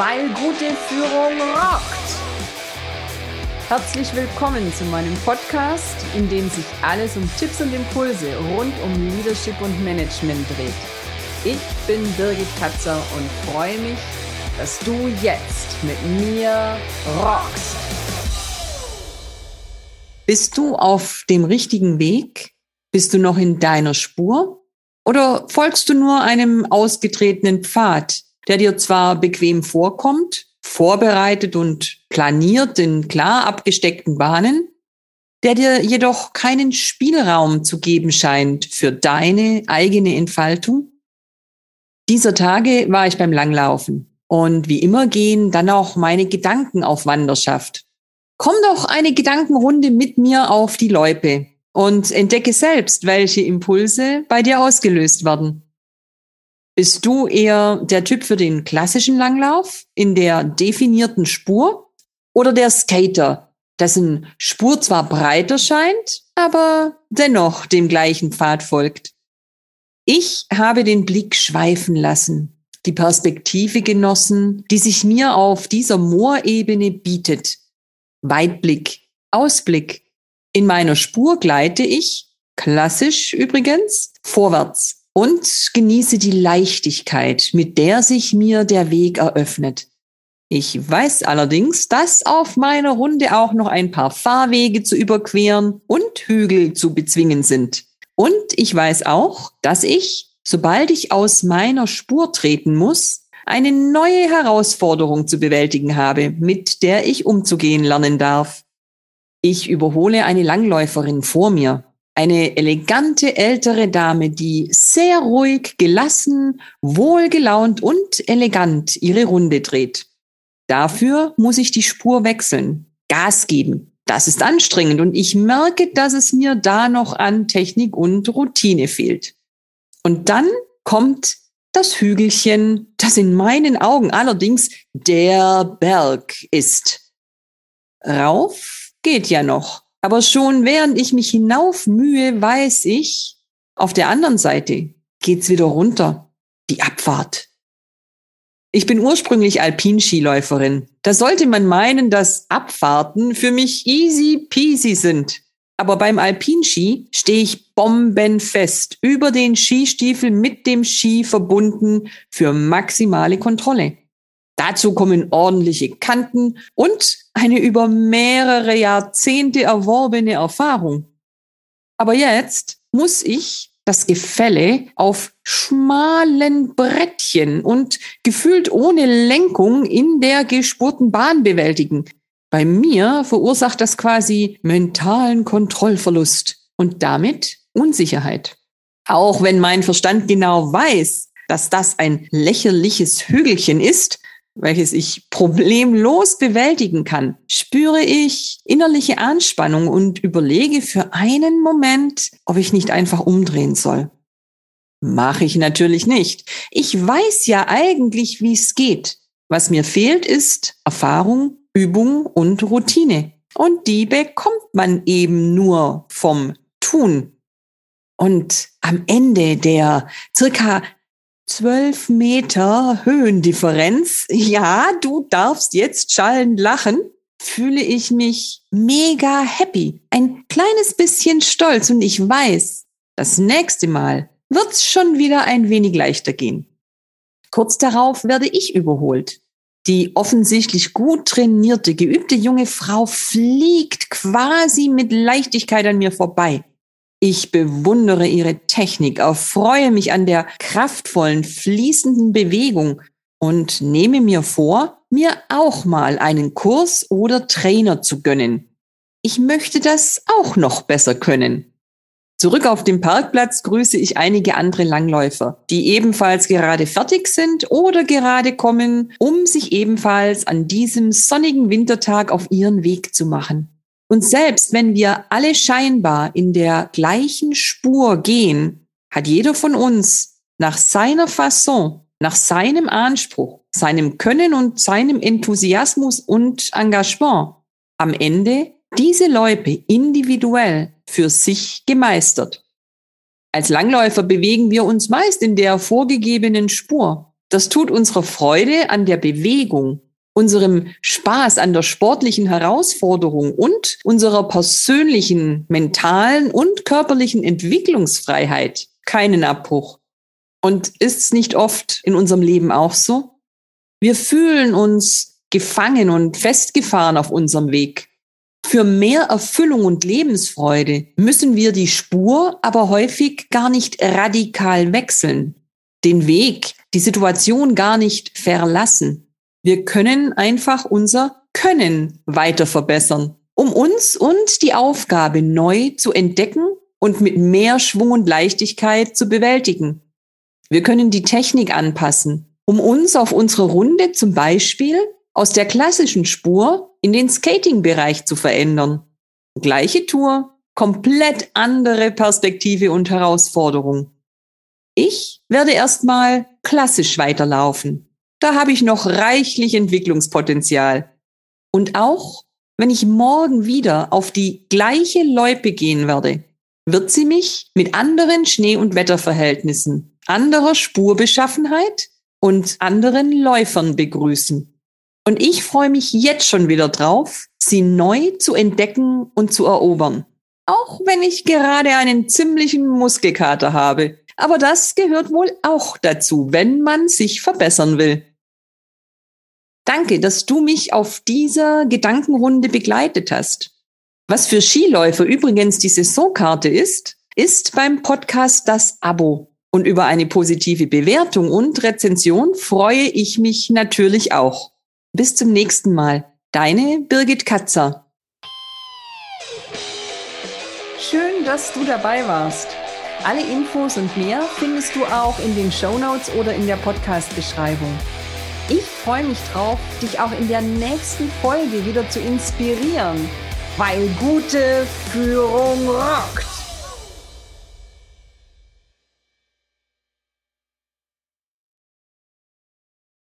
weil gute Führung rockt. Herzlich willkommen zu meinem Podcast, in dem sich alles um Tipps und Impulse rund um Leadership und Management dreht. Ich bin Birgit Katzer und freue mich, dass du jetzt mit mir rockst. Bist du auf dem richtigen Weg? Bist du noch in deiner Spur? Oder folgst du nur einem ausgetretenen Pfad, der dir zwar bequem vorkommt, vorbereitet und planiert in klar abgesteckten Bahnen, der dir jedoch keinen Spielraum zu geben scheint für deine eigene Entfaltung? Dieser Tage war ich beim Langlaufen und wie immer gehen dann auch meine Gedanken auf Wanderschaft. Komm doch eine Gedankenrunde mit mir auf die Loipe und entdecke selbst, welche Impulse bei dir ausgelöst werden. Bist du eher der Typ für den klassischen Langlauf in der definierten Spur oder der Skater, dessen Spur zwar breiter scheint, aber dennoch dem gleichen Pfad folgt? Ich habe den Blick schweifen lassen, die Perspektive genossen, die sich mir auf dieser Moorebene bietet. Weitblick, Ausblick. In meiner Spur gleite ich, klassisch übrigens, vorwärts und genieße die Leichtigkeit, mit der sich mir der Weg eröffnet. Ich weiß allerdings, dass auf meiner Runde auch noch ein paar Fahrwege zu überqueren und Hügel zu bezwingen sind. Und ich weiß auch, dass ich, sobald ich aus meiner Spur treten muss, eine neue Herausforderung zu bewältigen habe, mit der ich umzugehen lernen darf. Ich überhole eine Langläuferin vor mir, eine elegante ältere Dame, die sehr ruhig, gelassen, wohlgelaunt und elegant ihre Runde dreht. Dafür muss ich die Spur wechseln, Gas geben. Das ist anstrengend und ich merke, dass es mir da noch an Technik und Routine fehlt. Und dann kommt das Hügelchen, das in meinen Augen allerdings der Berg ist. Rauf geht ja noch. Aber schon während ich mich hinauf mühe, weiß ich, auf der anderen Seite geht's wieder runter. Die Abfahrt. Ich bin ursprünglich Alpinskiläuferin. Da sollte man meinen, dass Abfahrten für mich easy peasy sind. Aber beim Alpinski stehe ich bombenfest über den Skistiefel mit dem Ski verbunden für maximale Kontrolle. Dazu kommen ordentliche Kanten und eine über mehrere Jahrzehnte erworbene Erfahrung. Aber jetzt muss ich das Gefälle auf schmalen Brettchen und gefühlt ohne Lenkung in der gespurten Bahn bewältigen. Bei mir verursacht das quasi mentalen Kontrollverlust und damit Unsicherheit. Auch wenn mein Verstand genau weiß, dass das ein lächerliches Hügelchen ist, welches ich problemlos bewältigen kann, spüre ich innerliche Anspannung und überlege für einen Moment, ob ich nicht einfach umdrehen soll. Mache ich natürlich nicht. Ich weiß ja eigentlich, wie es geht. Was mir fehlt, ist Erfahrung, Übung und Routine. Und die bekommt man eben nur vom Tun. Und am Ende der circa zwölf Meter Höhendifferenz, ja, du darfst jetzt schallend lachen, fühle ich mich mega happy, ein kleines bisschen stolz und ich weiß, das nächste Mal wird's schon wieder ein wenig leichter gehen. Kurz darauf werde ich überholt. Die offensichtlich gut trainierte, geübte junge Frau fliegt quasi mit Leichtigkeit an mir vorbei. Ich bewundere ihre Technik, erfreue mich an der kraftvollen, fließenden Bewegung und nehme mir vor, mir auch mal einen Kurs oder Trainer zu gönnen. Ich möchte das auch noch besser können. Zurück auf dem Parkplatz grüße ich einige andere Langläufer, die ebenfalls gerade fertig sind oder gerade kommen, um sich ebenfalls an diesem sonnigen Wintertag auf ihren Weg zu machen. Und selbst wenn wir alle scheinbar in der gleichen Spur gehen, hat jeder von uns nach seiner Fasson, nach seinem Anspruch, seinem Können und seinem Enthusiasmus und Engagement am Ende diese Loipe individuell für sich gemeistert. Als Langläufer bewegen wir uns meist in der vorgegebenen Spur. Das tut unserer Freude an der Bewegung, unserem Spaß an der sportlichen Herausforderung und unserer persönlichen, mentalen und körperlichen Entwicklungsfreiheit keinen Abbruch. Und ist es nicht oft in unserem Leben auch so? Wir fühlen uns gefangen und festgefahren auf unserem Weg. Für mehr Erfüllung und Lebensfreude müssen wir die Spur aber häufig gar nicht radikal wechseln, den Weg, die Situation gar nicht verlassen. Wir können einfach unser Können weiter verbessern, um uns und die Aufgabe neu zu entdecken und mit mehr Schwung und Leichtigkeit zu bewältigen. Wir können die Technik anpassen, um uns auf unsere Runde zum Beispiel aus der klassischen Spur in den Skating-Bereich zu verändern. Gleiche Tour, komplett andere Perspektive und Herausforderung. Ich werde erstmal klassisch weiterlaufen. Da habe ich noch reichlich Entwicklungspotenzial. Und auch wenn ich morgen wieder auf die gleiche Loipe gehen werde, wird sie mich mit anderen Schnee- und Wetterverhältnissen, anderer Spurbeschaffenheit und anderen Läufern begrüßen. Und ich freue mich jetzt schon wieder drauf, sie neu zu entdecken und zu erobern. Auch wenn ich gerade einen ziemlichen Muskelkater habe. Aber das gehört wohl auch dazu, wenn man sich verbessern will. Danke, dass du mich auf dieser Gedankenrunde begleitet hast. Was für Skiläufer übrigens die Saisonkarte ist, ist beim Podcast das Abo. Und über eine positive Bewertung und Rezension freue ich mich natürlich auch. Bis zum nächsten Mal. Deine Birgit Katzer. Schön, dass du dabei warst. Alle Infos und mehr findest du auch in den Show Notes oder in der Podcast-Beschreibung. Ich freue mich drauf, dich auch in der nächsten Folge wieder zu inspirieren, weil gute Führung rockt.